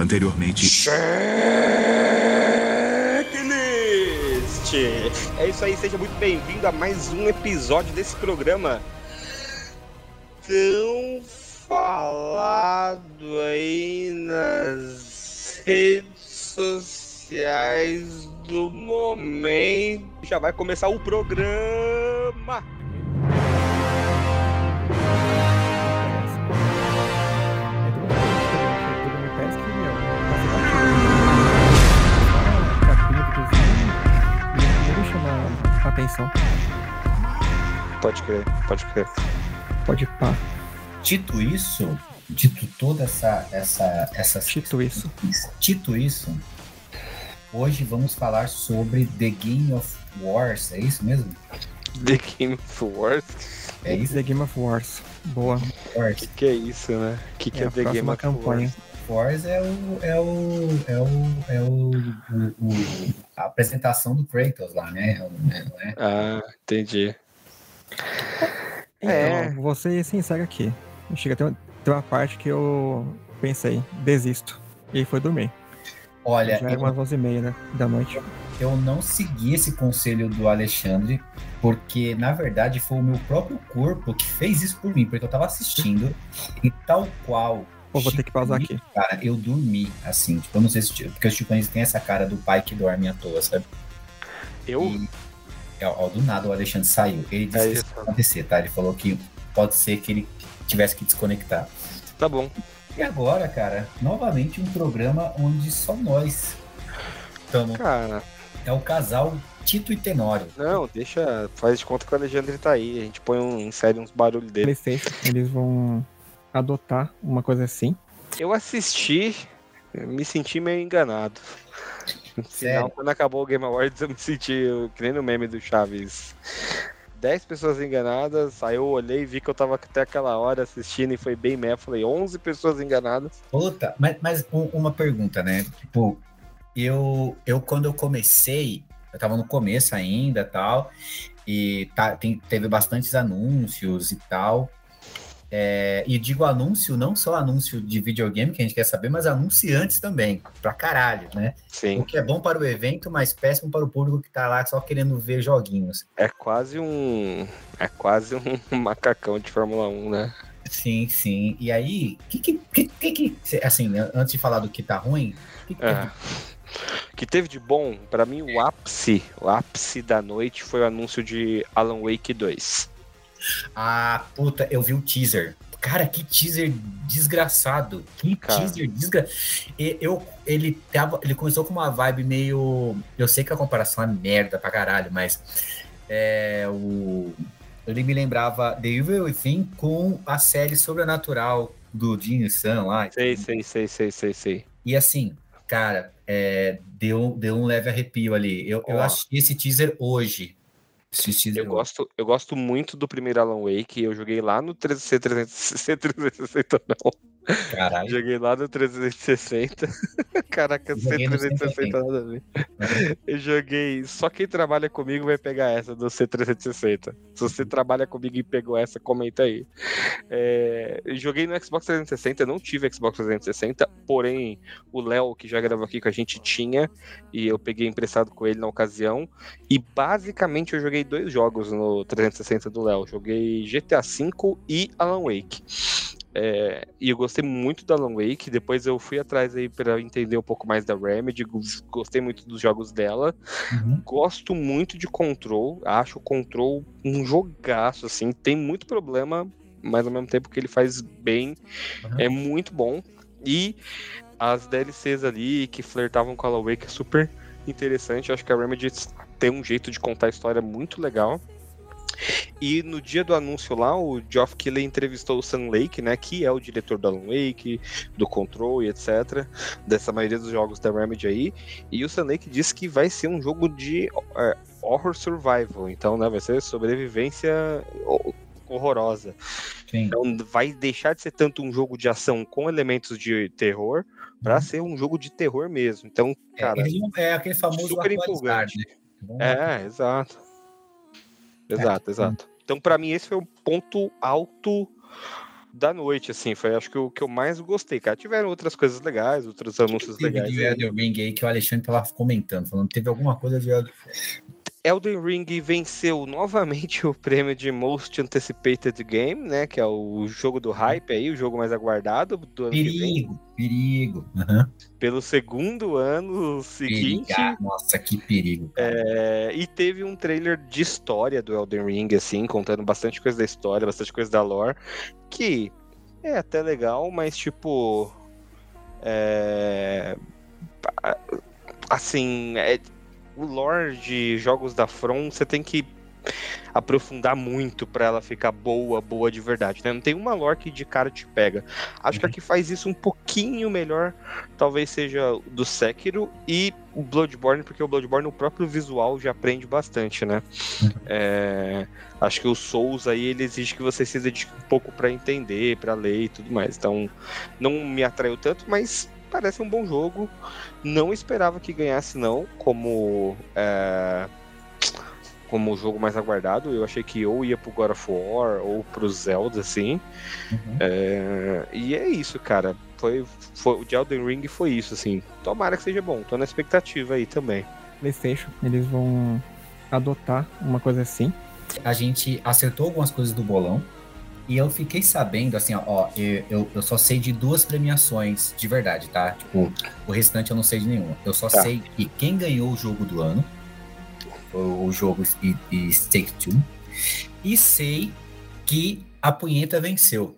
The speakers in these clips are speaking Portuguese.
Anteriormente. Checklist! É isso aí, seja muito bem-vindo a mais um episódio desse programa tão falado aí nas redes sociais do momento. Já vai começar o programa! Atenção. Pode crer, pode crer. Pode pá. Dito isso, dito toda essa essa essa Dito isso. Dito isso, hoje vamos falar sobre The Game of Wars, é isso mesmo? The Game of Wars? É isso? The Game of Wars. Boa. O que, que, é isso, né? O que, que é, é The Game of campanha. Wars? Wars é o é o é o, é o, o, o a apresentação do Kratos lá, né? É, ah, entendi. É. Então, vou ser sincero aqui. Chega até tem uma parte que eu pensei, desisto. E foi dormir. Olha, já era umas 11 e meia né, da noite. Eu não segui esse conselho do Alexandre, porque na verdade foi o meu próprio corpo que fez isso por mim, porque eu tava assistindo e tal qual Pô, vou ter que pausar aqui. Cara, eu dormi, assim, tipo, eu não sei se. Porque os Chicanes tem essa cara do pai que dorme à toa, sabe? Eu? E, ó, do nada o Alexandre saiu. Ele disse é que isso ia acontecer, tá? Ele falou que pode ser que ele tivesse que desconectar. Tá bom. E agora, cara, novamente um programa onde só nós estamos. Cara. É o casal Tito e Tenório. Não, deixa. Faz de conta que o Alexandre tá aí. A gente põe um, insere uns barulhos dele. Licença, eles vão adotar uma coisa assim. Eu assisti, me senti meio enganado. Final, quando acabou o Game Awards, eu me senti que nem no meme do Chaves. 10 pessoas enganadas, aí eu olhei e vi que eu tava até aquela hora assistindo e foi bem meia. Falei, 11 pessoas enganadas. Puta, mas, mas uma pergunta, né? Tipo, eu, eu quando eu comecei, eu tava no começo ainda tal, e tá, tem, teve bastantes anúncios e tal. É, e digo anúncio, não só anúncio de videogame que a gente quer saber, mas anunciantes também, pra caralho, né? Sim. O que é bom para o evento, mas péssimo para o público que tá lá só querendo ver joguinhos. É quase um. É quase um macacão de Fórmula 1, né? Sim, sim. E aí, que que, que, que, assim, antes de falar do que tá ruim, que, que é. que teve de bom, para mim o ápice, o ápice da noite foi o anúncio de Alan Wake 2. Ah, puta, eu vi o teaser. Cara, que teaser desgraçado. Que Cara. teaser desgraçado. Eu, ele, tava, ele começou com uma vibe meio. Eu sei que a comparação é merda pra caralho, mas. É, o, ele me lembrava The Evil Within com a série sobrenatural do Jin San lá. Sei, sei, sei, sei, sei, sei. E assim, cara, é, deu, deu um leve arrepio ali. Eu, eu achei esse teaser hoje. Eu gosto, eu gosto muito do primeiro Alan Wake. Eu joguei lá no C360, C360 não. Caralho. Joguei lá no 360. Caraca, C360 nada a ver. Eu joguei. Só quem trabalha comigo vai pegar essa do C360. Se você trabalha comigo e pegou essa, comenta aí. É, joguei no Xbox 360, não tive Xbox 360, porém o Léo, que já gravou aqui com a gente, tinha. E eu peguei emprestado com ele na ocasião. E basicamente eu joguei dois jogos no 360 do Léo. Joguei GTA V e Alan Wake. É, e eu gostei muito da Alan Wake. Depois eu fui atrás aí para entender um pouco mais da Remedy. Gostei muito dos jogos dela. Uhum. Gosto muito de Control. Acho o Control um jogaço, assim. Tem muito problema, mas ao mesmo tempo que ele faz bem, uhum. é muito bom. E as DLCs ali que flertavam com a Alan Wake é super interessante. Acho que a Remedy tem um jeito de contar a história muito legal. E no dia do anúncio lá, o Geoff Keighley entrevistou o Sam Lake, né, que é o diretor do Alan Wake, do Control e etc, dessa maioria dos jogos da Remedy aí, e o Sam Lake disse que vai ser um jogo de é, horror survival, então, né, vai ser sobrevivência horrorosa. Sim. Então vai deixar de ser tanto um jogo de ação com elementos de terror para uhum. ser um jogo de terror mesmo. Então, é, cara, é, é aquele famoso super empolgante. Né? É, exato. Exato, é. exato. Então, para mim, esse foi o ponto alto da noite, assim. Foi acho que o que eu mais gostei, cara. Tiveram outras coisas legais, outros anúncios Teve legais. de Elden Ring aí que o Alexandre tava comentando, falando que teve alguma coisa de Elden Ring venceu novamente o prêmio de Most Anticipated Game, né? Que é o jogo do hype aí, o jogo mais aguardado do ano perigo. Perigo, uhum. Pelo segundo ano seguinte. Periga. Nossa, que perigo. É, e teve um trailer de história do Elden Ring, assim, contando bastante coisa da história, bastante coisa da lore, que é até legal, mas tipo. É, assim, é, o lore de jogos da From, você tem que aprofundar muito para ela ficar boa, boa de verdade, né? Não tem uma lore que de cara te pega. Acho que a que faz isso um pouquinho melhor, talvez seja do Sekiro e o Bloodborne, porque o Bloodborne, o próprio visual já aprende bastante, né? É, acho que o Souls aí, ele exige que você se dedique um pouco para entender, para ler e tudo mais. Então, não me atraiu tanto, mas parece um bom jogo. Não esperava que ganhasse, não, como. É, como o jogo mais aguardado. Eu achei que ou ia pro God of War ou pro Zelda, assim. Uhum. É, e é isso, cara. Foi, foi, o de Elden Ring foi isso, assim. Tomara que seja bom. Tô na expectativa aí também. PlayStation, eles vão adotar uma coisa assim. A gente acertou algumas coisas do bolão. E eu fiquei sabendo, assim, ó, eu, eu, só sei de duas premiações de verdade, tá? Tipo, o restante eu não sei de nenhuma. Eu só tá. sei que quem ganhou o jogo do ano o, o jogo e, e Stake Two. E sei que a punheta venceu.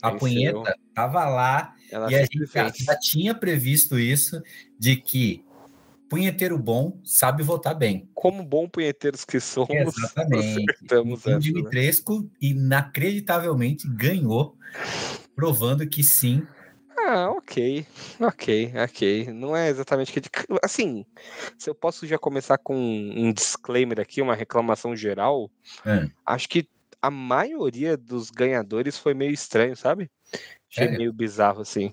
A venceu. punheta tava lá Ela e a gente já, já tinha previsto isso de que punheteiro bom sabe votar bem. Como bom punheteiros que somos. Exatamente. O né? Dimitrescu inacreditavelmente ganhou, provando que sim. Ah, ok, ok, ok. Não é exatamente que. Assim, se eu posso já começar com um disclaimer aqui, uma reclamação geral, é. acho que a maioria dos ganhadores foi meio estranho, sabe? Achei é. meio bizarro, assim.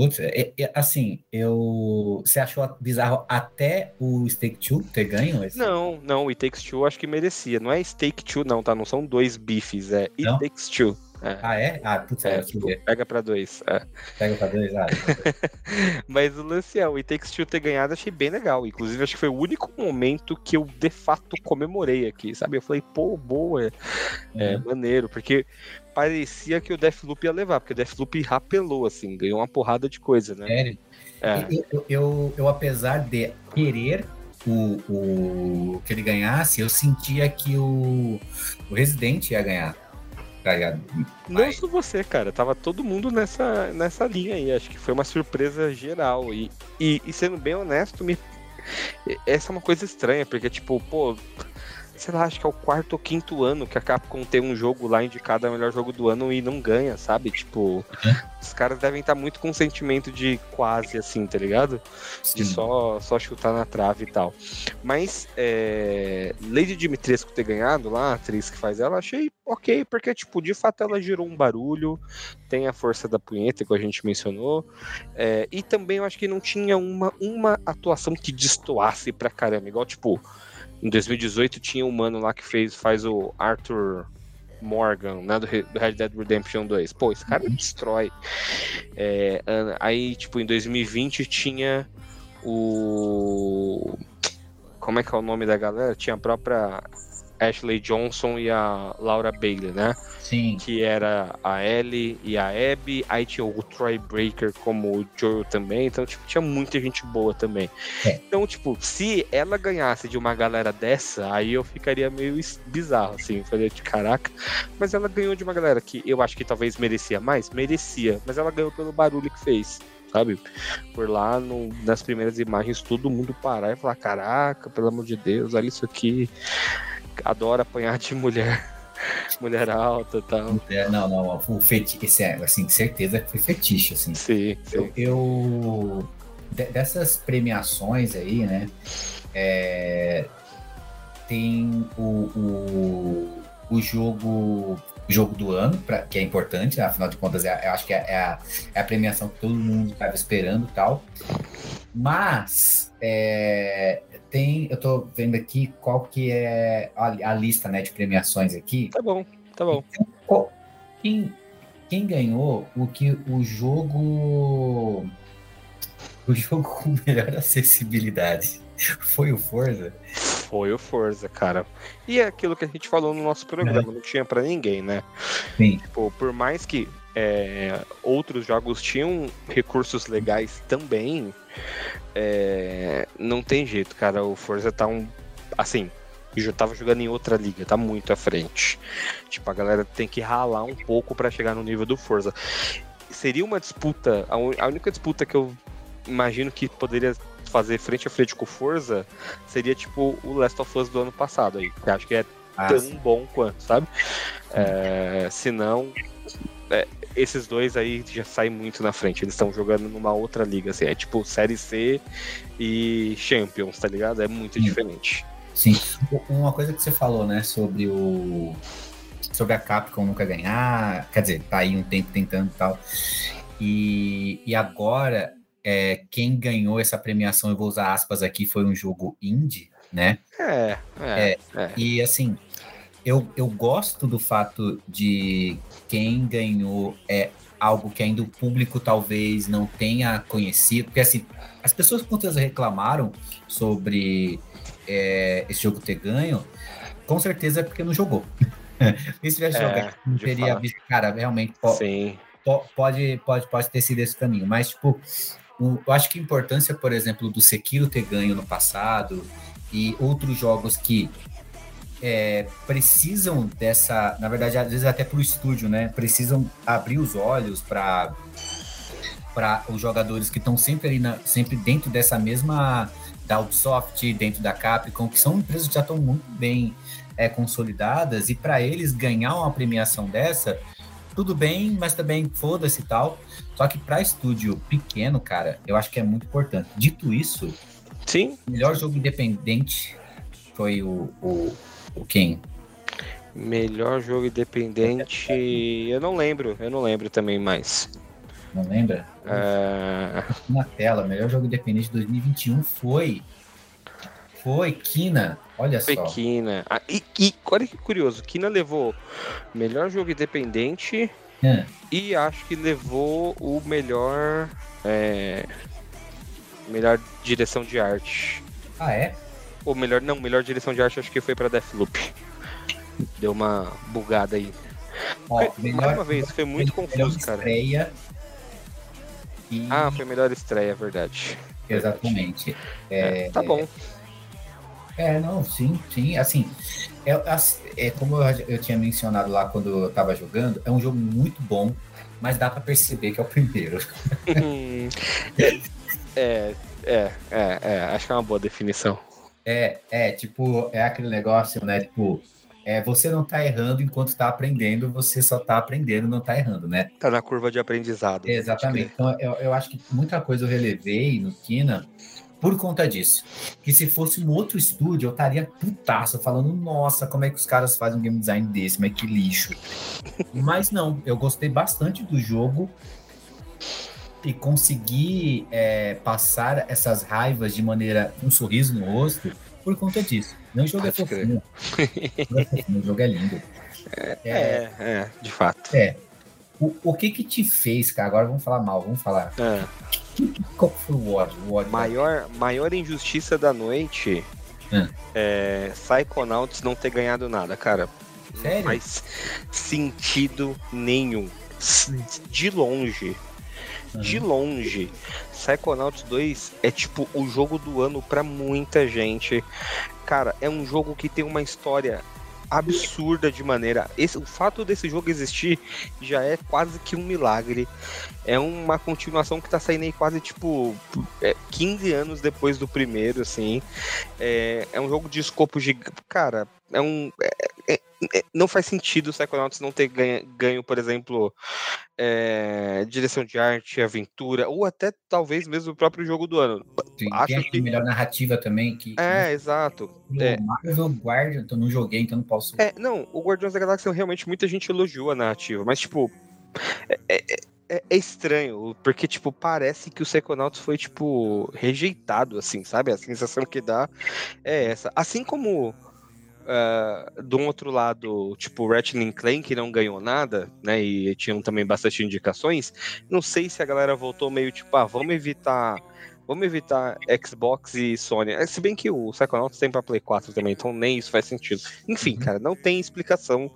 Putz, é, é, assim, eu. Você achou bizarro até o Stake Two ter ganho? Esse? Não, não, o It Takes Two acho que merecia. Não é Stake Two, não, tá? Não são dois bifes, é It não? Takes Two. É. Ah, é? Ah, putz, é, tipo, pega pra dois. É. Pega pra dois, ah. Mas o lance é, o It Takes Two ter ganhado achei bem legal. Inclusive, acho que foi o único momento que eu de fato comemorei aqui, sabe? Eu falei, pô, boa, é, uhum. maneiro, porque parecia que o Deathloop ia levar, porque o Deathloop rapelou, assim, ganhou uma porrada de coisa, né? Sério? É. Eu, eu, eu, eu, apesar de querer o, o que ele ganhasse, eu sentia que o, o Resident ia ganhar. Tá Não só você, cara. Tava todo mundo nessa, nessa linha aí. Acho que foi uma surpresa geral. E, e, e sendo bem honesto, me... essa é uma coisa estranha, porque, tipo, pô, sei lá, acho que é o quarto ou quinto ano que a Capcom tem um jogo lá indicado a melhor jogo do ano e não ganha, sabe? Tipo, uhum. os caras devem estar muito com sentimento de quase assim, tá ligado? Sim. De só, só chutar na trave e tal. Mas, é, Lady Dimitrescu ter ganhado lá, a atriz que faz ela, achei ok, porque, tipo, de fato ela gerou um barulho, tem a força da punheta que a gente mencionou, é, e também eu acho que não tinha uma, uma atuação que destoasse pra caramba, igual, tipo em 2018 tinha um mano lá que fez, faz o Arthur Morgan, né, do Red Dead Redemption 2. Pô, esse cara uhum. destrói. É, aí, tipo, em 2020 tinha o. Como é que é o nome da galera? Tinha a própria Ashley Johnson e a Laura Bailey, né? Sim. Que era a Ellie e a Abby. Aí tinha o Troy Breaker como o Joel também. Então, tipo, tinha muita gente boa também. É. Então, tipo, se ela ganhasse de uma galera dessa, aí eu ficaria meio bizarro, assim. Falei, de caraca. Mas ela ganhou de uma galera que eu acho que talvez merecia mais. Merecia. Mas ela ganhou pelo barulho que fez sabe? Por lá, no, nas primeiras imagens, todo mundo parar e falar: Caraca, pelo amor de Deus, olha isso aqui adora apanhar de mulher. Mulher alta e tal. Não, não, o fetiche, é, assim, certeza que foi fetiche, assim. Sim, sim. Eu, eu dessas premiações aí, né, é, tem o, o, o jogo jogo do ano, pra, que é importante, afinal de contas, é, eu acho que é, é, a, é a premiação que todo mundo estava esperando e tal. Mas é, tem, eu tô vendo aqui qual que é a, a, lista né, de premiações aqui. Tá bom, tá bom. Então, quem, quem ganhou o que o jogo. O jogo com melhor acessibilidade foi o Forza? Foi o Forza, cara. E é aquilo que a gente falou no nosso programa, é. não tinha para ninguém, né? Sim. Tipo, por mais que é, outros jogos tinham recursos legais também, é, não tem jeito, cara. O Forza tá um. Assim, eu tava jogando em outra liga, tá muito à frente. Tipo, a galera tem que ralar um pouco para chegar no nível do Forza. Seria uma disputa, a única disputa que eu imagino que poderia fazer frente a frente com o Forza seria tipo o Last of Us do ano passado aí. Que acho que é ah, tão sim. bom quanto, sabe? É, se não, é, esses dois aí já saem muito na frente. Eles estão jogando numa outra liga, assim. É tipo Série C e Champions, tá ligado? É muito sim. diferente. Sim. Uma coisa que você falou, né, sobre o. Sobre a Capcom nunca ganhar. Quer dizer, tá aí um tempo tentando e tal. E, e agora, é, quem ganhou essa premiação, eu vou usar aspas aqui, foi um jogo indie, né? É, é, é, é. E assim, eu, eu gosto do fato de quem ganhou é algo que ainda o público talvez não tenha conhecido, porque assim, as pessoas com certeza reclamaram sobre é, esse jogo ter ganho, com certeza é porque não jogou. e se tivesse é, jogado, não teria falar. visto, cara, realmente po Sim. Po pode, pode, pode ter sido esse caminho, mas tipo, o, eu acho que a importância, por exemplo, do Sekiro ter ganho no passado e outros jogos que é, precisam dessa, na verdade, às vezes até para o estúdio, né? Precisam abrir os olhos para para os jogadores que estão sempre ali, na, sempre dentro dessa mesma da Ubisoft, dentro da Capcom, que são empresas que já estão muito bem é, consolidadas e para eles ganhar uma premiação dessa, tudo bem, mas também foda-se e tal. Só que para estúdio pequeno, cara, eu acho que é muito importante. Dito isso, sim, melhor jogo independente foi o, o o quem? Melhor jogo independente. Eu não lembro, eu não lembro também mais. Não lembra? É... Na tela, melhor jogo independente de 2021 foi. Foi Kina. Olha foi só. Foi Kina. Ah, e, e olha que curioso, Kina levou melhor jogo independente é. e acho que levou o melhor. É... Melhor direção de arte. Ah, é? Ou melhor, não, melhor direção de arte acho que foi pra Deathloop. Deu uma bugada aí. Ó, melhor, Mais uma vez, foi muito confuso, cara. Estreia e... Ah, foi melhor estreia, verdade. Exatamente. É, é, tá bom. É, não, sim, sim. Assim, é, é como eu, eu tinha mencionado lá quando eu tava jogando, é um jogo muito bom, mas dá para perceber que é o primeiro. é, é, é, é, acho que é uma boa definição. É, é, tipo, é aquele negócio, né? Tipo, é, você não tá errando enquanto tá aprendendo, você só tá aprendendo, não tá errando, né? Tá na curva de aprendizado. exatamente. Então, eu, eu acho que muita coisa eu relevei no Kina por conta disso. Que se fosse um outro estúdio, eu estaria putaço, falando, nossa, como é que os caras fazem um game design desse, mas que lixo. mas não, eu gostei bastante do jogo e conseguir é, passar essas raivas de maneira um sorriso no rosto por conta disso. Não jogo é fofinho. O jogo é lindo. É, é, é, de fato. É. O, o que que te fez, cara? Agora vamos falar mal, vamos falar. É. Qual foi o ódio? O ódio maior, maior injustiça da noite é. é Psychonauts não ter ganhado nada, cara. Sério? Não faz sentido nenhum. De longe. De longe, Psychonauts 2 é tipo o jogo do ano para muita gente. Cara, é um jogo que tem uma história absurda de maneira. Esse, o fato desse jogo existir já é quase que um milagre. É uma continuação que tá saindo aí quase tipo é, 15 anos depois do primeiro, assim. É, é um jogo de escopo gigante. Cara, é um. É, é, não faz sentido o Psychonauts não ter ganho, ganho por exemplo, é, direção de arte, aventura, ou até talvez mesmo o próprio jogo do ano. Sim, Acho que melhor narrativa também. Que, é, que... exato. É. Marvel Guardian, então não joguei, então não posso. É, não, o Guardiões da Galáxia realmente muita gente elogiou a narrativa, mas tipo. É, é, é, é, estranho, porque, tipo, parece que o Psychonauts foi, tipo, rejeitado, assim, sabe? A sensação que dá é essa. Assim como Uh, do outro lado, tipo, Ratchet Clank que não ganhou nada, né? E tinham também bastante indicações. Não sei se a galera voltou meio tipo, ah, vamos evitar. Vamos evitar Xbox e Sony. É, se bem que o Psychonauts tem pra Play 4 também, então nem isso faz sentido. Enfim, uhum. cara, não tem explicação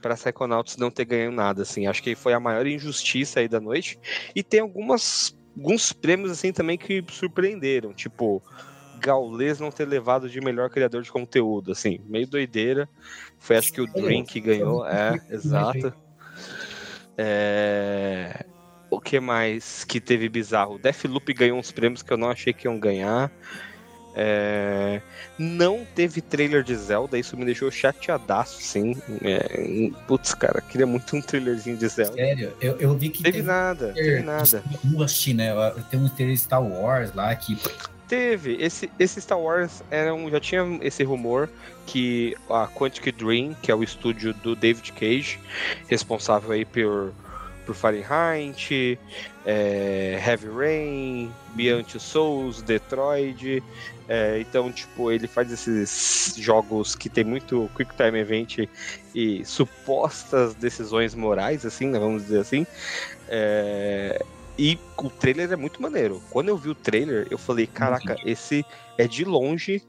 para Psychonauts não ter ganho nada, assim. Acho que foi a maior injustiça aí da noite. E tem algumas alguns prêmios assim também que surpreenderam, tipo Gaules não ter levado de melhor criador de conteúdo, assim, meio doideira. Foi acho que o que ganhou, é, exato. É... O que mais que teve bizarro? Deathloop ganhou uns prêmios que eu não achei que iam ganhar. É... Não teve trailer de Zelda, isso me deixou chateadaço, sim. É... Putz, cara, queria muito um trailerzinho de Zelda. Sério, eu, eu vi que. Teve, teve nada, teve nada. Eu assisti, né? Tem um trailer Star Wars lá que. Teve. Esse, esse Star Wars era um, já tinha esse rumor que a Quantic Dream, que é o estúdio do David Cage, responsável aí por por Fahrenheit, é, Heavy Rain, Beyond Souls, Detroit. É, então, tipo, ele faz esses jogos que tem muito Quick Time Event e supostas decisões morais, assim, né, vamos dizer assim. É, e o trailer é muito maneiro. Quando eu vi o trailer, eu falei, caraca, esse é de longe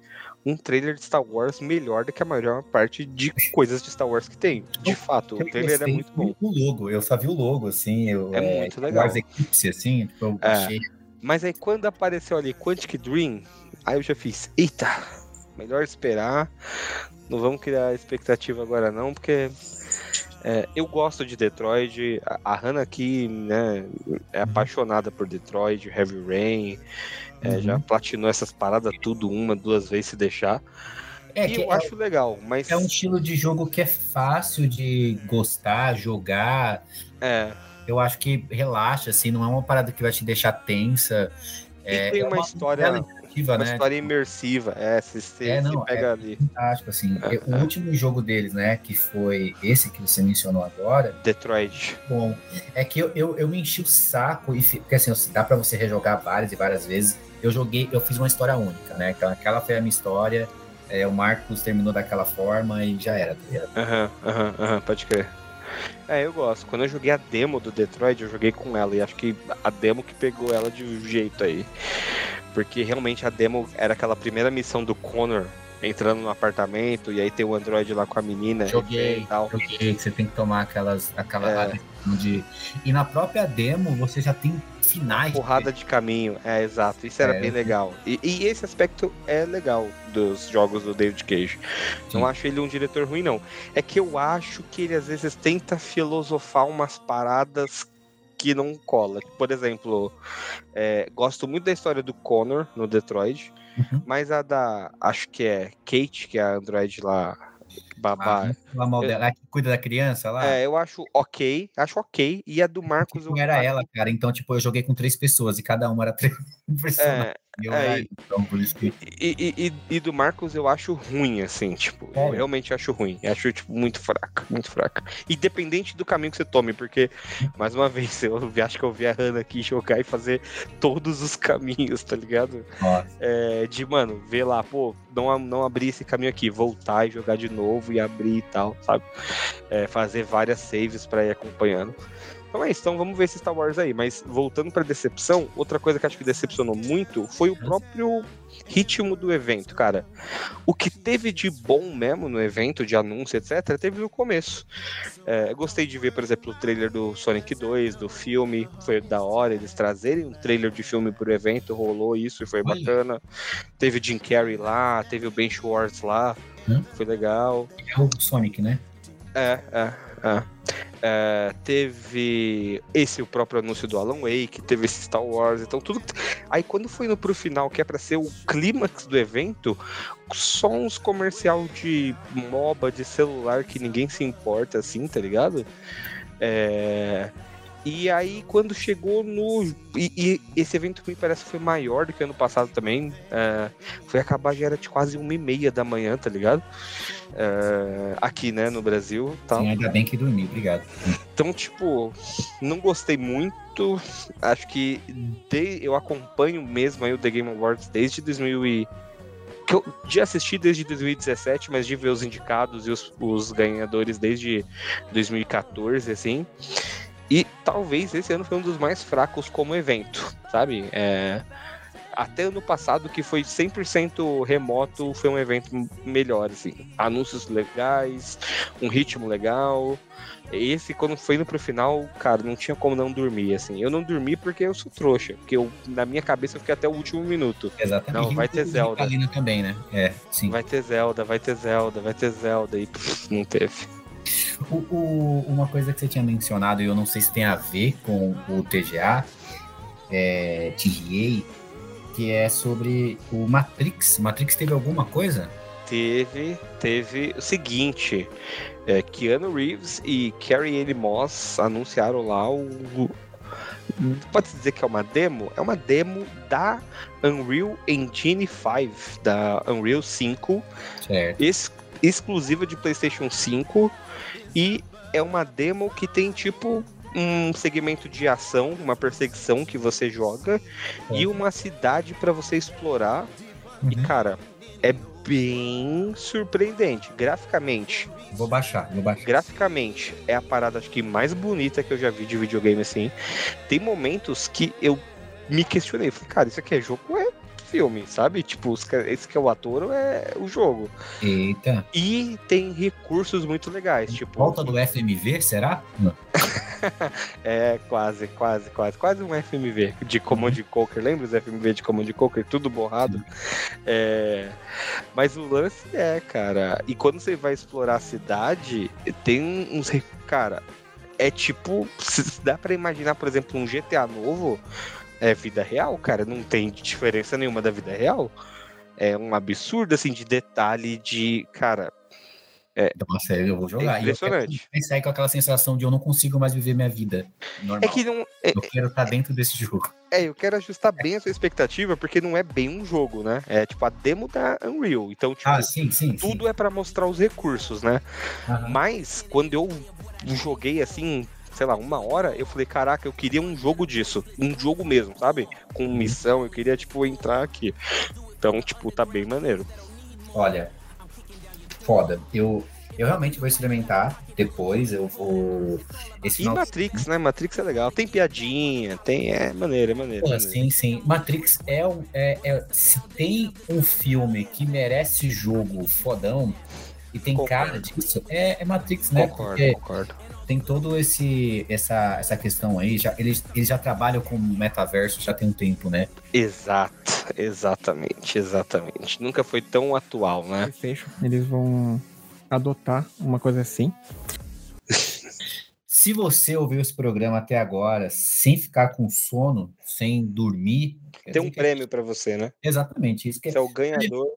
um trailer de Star Wars melhor do que a maior parte de coisas de Star Wars que tem. De fato, eu o trailer é muito bom. O logo, eu só vi o logo, assim. Eu, é, é muito legal. Wars Eclipse, assim, tipo, eu é. achei... Mas aí quando apareceu ali Quantic Dream, aí eu já fiz, eita, melhor esperar. Não vamos criar expectativa agora não, porque é, eu gosto de Detroit. A, a Hannah aqui, né, é uhum. apaixonada por Detroit, Heavy Rain. É, uhum. Já platinou essas paradas tudo uma, duas vezes se deixar. É, e eu é, acho legal, mas. É um estilo de jogo que é fácil de gostar, jogar. É. Eu acho que relaxa, assim, não é uma parada que vai te deixar tensa. E é, tem uma, é uma história uma né? história imersiva, é, se você é, não, pega é ali. Fantástico, assim. O último jogo deles, né, que foi esse que você mencionou agora. Detroit. Bom, é que eu, eu, eu me enchi o saco, e porque assim, dá para você rejogar várias e várias vezes. Eu joguei, eu fiz uma história única, né? Então, aquela foi a minha história. É, o Marcos terminou daquela forma e já era, tá Aham, aham, aham, pode crer. É, eu gosto. Quando eu joguei a demo do Detroit, eu joguei com ela. E acho que a demo que pegou ela de jeito aí. Porque realmente a demo era aquela primeira missão do Connor entrando no apartamento e aí tem o Android lá com a menina joguei, e tal. Joguei, você tem que tomar aquelas aquela é. de e na própria demo você já tem finais. Porrada de caminho, é exato. Isso era é, bem legal. E, e, esse aspecto é legal dos jogos do David Cage. Sim. Não acho ele um diretor ruim, não. É que eu acho que ele às vezes tenta filosofar umas paradas que não cola. Por exemplo, é, gosto muito da história do Connor no Detroit, uhum. mas a da, acho que é Kate, que é a Android lá, babá. Ah, mal dela, que cuida da criança lá? É, eu acho ok, acho ok. E a do Marcos. Não era ela, cara. Então, tipo, eu joguei com três pessoas e cada uma era três personagens. É, é, então, por isso que... e, e, e, e, do Marcos eu acho ruim, assim, tipo, é. eu realmente acho ruim. Eu acho, tipo, muito fraca, muito fraca. Independente do caminho que você tome, porque, mais uma vez, eu acho que eu vi a Hannah aqui jogar e fazer todos os caminhos, tá ligado? É, de, mano, ver lá, pô, não, não abrir esse caminho aqui, voltar e jogar de novo e abrir e tal, sabe? É, fazer várias saves para ir acompanhando. Então é isso, então vamos ver esse Star Wars aí. Mas voltando pra decepção, outra coisa que acho que decepcionou muito foi o próprio ritmo do evento, cara. O que teve de bom mesmo no evento, de anúncio, etc., teve no começo. É, gostei de ver, por exemplo, o trailer do Sonic 2, do filme. Foi da hora eles trazerem um trailer de filme pro evento, rolou isso e foi bacana. Teve Jim Carrey lá, teve o Ben Schwartz lá. Hum? Foi legal. É o Sonic, né? É, é, é. É, teve esse o próprio anúncio do Alan Wake, teve esse Star Wars, então tudo. Aí quando foi no pro final, que é para ser o clímax do evento, só uns comercial de MOBA de celular que ninguém se importa assim, tá ligado? É, e aí, quando chegou no. E, e, esse evento que me parece foi maior do que ano passado também. É, foi acabar já era de quase uma e meia da manhã, tá ligado? É, aqui, né, no Brasil. Tal. Sim, ainda bem que dormi, obrigado. Então, tipo, não gostei muito. Acho que de, eu acompanho mesmo aí o The Game Awards desde 2000 e que eu já assisti desde 2017, mas de ver os indicados e os, os ganhadores desde 2014, assim. E talvez esse ano foi um dos mais fracos como evento, sabe? É, até ano passado, que foi 100% remoto, foi um evento melhor, assim. Anúncios legais, um ritmo legal. Esse, quando foi indo pro final, cara, não tinha como não dormir, assim. Eu não dormi porque eu sou trouxa, porque eu, na minha cabeça eu fiquei até o último minuto. Exatamente. Não, vai ter Zelda. também, né? É, sim. Vai ter Zelda, vai ter Zelda, vai ter Zelda, e pff, não teve. O, o, uma coisa que você tinha mencionado, e eu não sei se tem a ver com o TGA, é, TGA, que é sobre o Matrix. Matrix teve alguma coisa? Teve, teve o seguinte, é, Keanu Reeves e Carrie Anne Moss anunciaram lá o, pode dizer que é uma demo? É uma demo da Unreal Engine 5, da Unreal 5, ex exclusiva de PlayStation 5 e é uma demo que tem tipo um segmento de ação, uma perseguição que você joga é. e uma cidade para você explorar. Uhum. E cara, é bem surpreendente graficamente. Vou baixar, vou baixar. Graficamente é a parada acho que mais bonita que eu já vi de videogame assim. Tem momentos que eu me questionei, falei, cara, isso aqui é jogo é filme, sabe? Tipo, esse que é o ator é o jogo. Eita. E tem recursos muito legais, tipo. Volta do FMV, será? é, quase, quase, quase. Quase um FMV de Command uhum. Conquer. Lembra os FMV de Command Conquer? Tudo borrado. É... Mas o lance é, cara. E quando você vai explorar a cidade, tem uns. Cara, é tipo. Dá para imaginar, por exemplo, um GTA novo. É vida real, cara. Não tem diferença nenhuma da vida real. É um absurdo, assim, de detalhe de. Cara, é, Nossa, eu vou jogar. É impressionante. E sair com aquela sensação de eu não consigo mais viver minha vida normal. É que não. É, eu quero estar dentro desse jogo. É, eu quero ajustar bem a sua expectativa, porque não é bem um jogo, né? É tipo a demo da Unreal. Então, tipo, ah, sim, sim, tudo sim. é para mostrar os recursos, né? Mas quando eu joguei assim, sei lá, uma hora, eu falei, caraca, eu queria um jogo disso. Um jogo mesmo, sabe? Com uhum. missão, eu queria, tipo, entrar aqui. Então, tipo, tá bem maneiro. Olha, foda. Eu, eu realmente vou experimentar depois, eu vou. Esse e Matrix, né? Matrix é legal. Tem piadinha, tem. É maneiro, é maneiro. Pô, sim, sim. Matrix é, um, é, é. Se tem um filme que merece jogo fodão e tem concordo. cara disso, é, é Matrix, né? Concordo, Porque concordo. Tem todo esse essa, essa questão aí, já, eles, eles já trabalham com metaverso já tem um tempo, né? Exato, exatamente, exatamente. Nunca foi tão atual, né? Eles vão adotar uma coisa assim. Se você ouviu esse programa até agora sem ficar com sono, sem dormir. Tem um prêmio para você, né? Exatamente. Isso que você é o ganhador.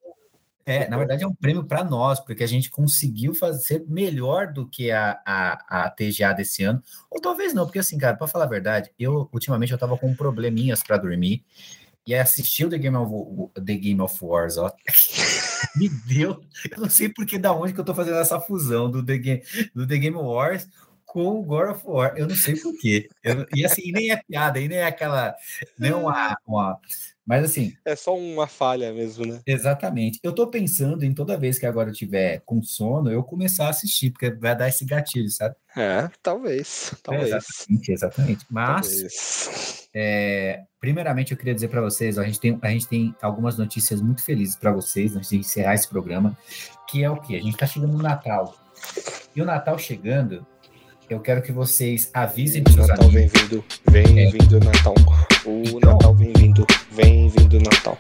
É, na verdade é um prêmio para nós, porque a gente conseguiu fazer melhor do que a, a, a TGA desse ano. Ou talvez não, porque assim, cara, para falar a verdade, eu ultimamente eu tava com probleminhas para dormir e assistir o The Game of, The Game of Wars, ó. Me deu. Eu não sei porque da onde que eu tô fazendo essa fusão do The Game, do The Game Wars com o God of War. Eu não sei porquê. e assim, nem é piada, e nem é aquela. Nem uma, uma mas assim. É só uma falha mesmo, né? Exatamente. Eu tô pensando em toda vez que agora eu tiver com sono, eu começar a assistir, porque vai dar esse gatilho, sabe? É, talvez. Talvez. É, exatamente, exatamente. Mas, é, primeiramente, eu queria dizer para vocês: ó, a, gente tem, a gente tem algumas notícias muito felizes para vocês antes de encerrar esse programa, que é o que? A gente tá chegando no Natal. E o Natal chegando, eu quero que vocês avisem seus Natal amigos. Natal vem vindo, vem é. vindo Natal. O então, Natal vem vindo, vem vindo Natal.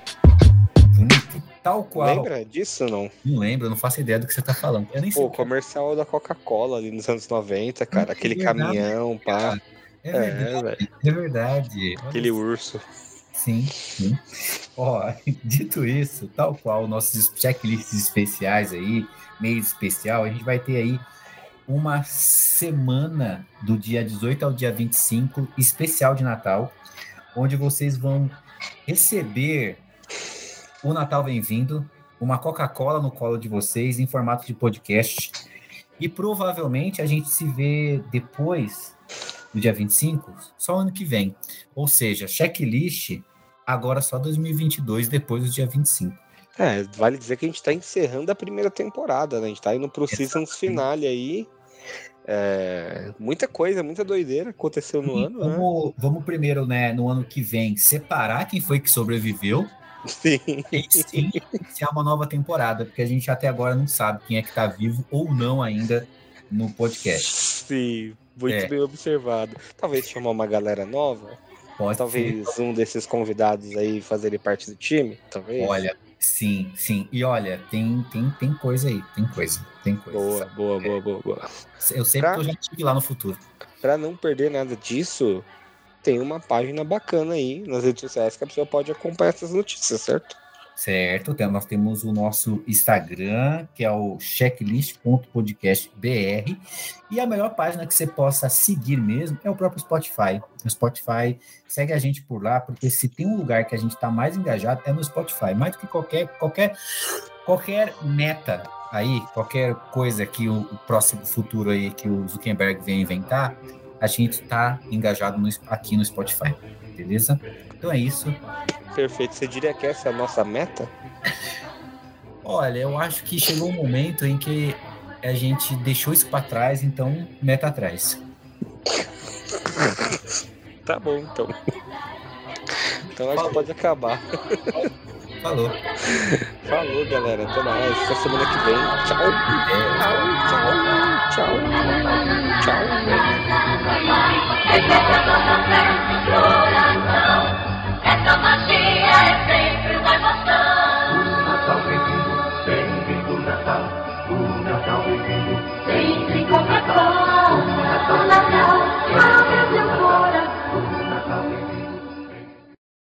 Bonito. Tal qual. Lembra disso não? Não lembro, eu não faço ideia do que você tá falando. Eu nem Pô, o comercial da Coca-Cola ali nos anos 90, cara. aquele verdade, caminhão, pá. É, é verdade. É, é verdade. Aquele urso. Sim, sim. Ó, dito isso, tal qual nossos checklists especiais aí, mês especial, a gente vai ter aí uma semana do dia 18 ao dia 25, especial de Natal, onde vocês vão receber o Natal Bem-vindo, uma Coca-Cola no colo de vocês em formato de podcast. E provavelmente a gente se vê depois do dia 25, só ano que vem. Ou seja, checklist agora só 2022, depois do dia 25. É, vale dizer que a gente tá encerrando a primeira temporada, né? A gente tá indo pro Exatamente. seasons finale aí. É, muita coisa, muita doideira aconteceu no e ano. Vamos, né? vamos primeiro, né, no ano que vem, separar quem foi que sobreviveu. Sim. E sim, iniciar uma nova temporada, porque a gente até agora não sabe quem é que tá vivo ou não ainda no podcast. Sim, muito é. bem observado. Talvez chamar uma galera nova. Pode Talvez ser. um desses convidados aí fazerem parte do time, talvez. Olha, sim, sim. E olha, tem, tem, tem coisa aí, tem coisa, tem coisa. Boa, boa, boa, boa, boa. Eu sei pra, que eu já estive lá no futuro. Pra não perder nada disso, tem uma página bacana aí nas redes sociais que a pessoa pode acompanhar essas notícias, certo? Certo, nós temos o nosso Instagram, que é o checklist.podcastbr, e a melhor página que você possa seguir mesmo é o próprio Spotify. O Spotify, segue a gente por lá, porque se tem um lugar que a gente está mais engajado é no Spotify, mais do que qualquer, qualquer, qualquer meta aí, qualquer coisa que o, o próximo futuro aí que o Zuckerberg vem inventar, a gente está engajado no, aqui no Spotify, beleza? Então é isso. Perfeito. Você diria que essa é a nossa meta? Olha, eu acho que chegou um momento em que a gente deixou isso para trás, então meta atrás. tá bom, então. Então acho que pode acabar. Falou. Falou, galera. Até mais. Até semana que vem. Tchau. Tchau, tchau. Tchau. Tchau. Essa magia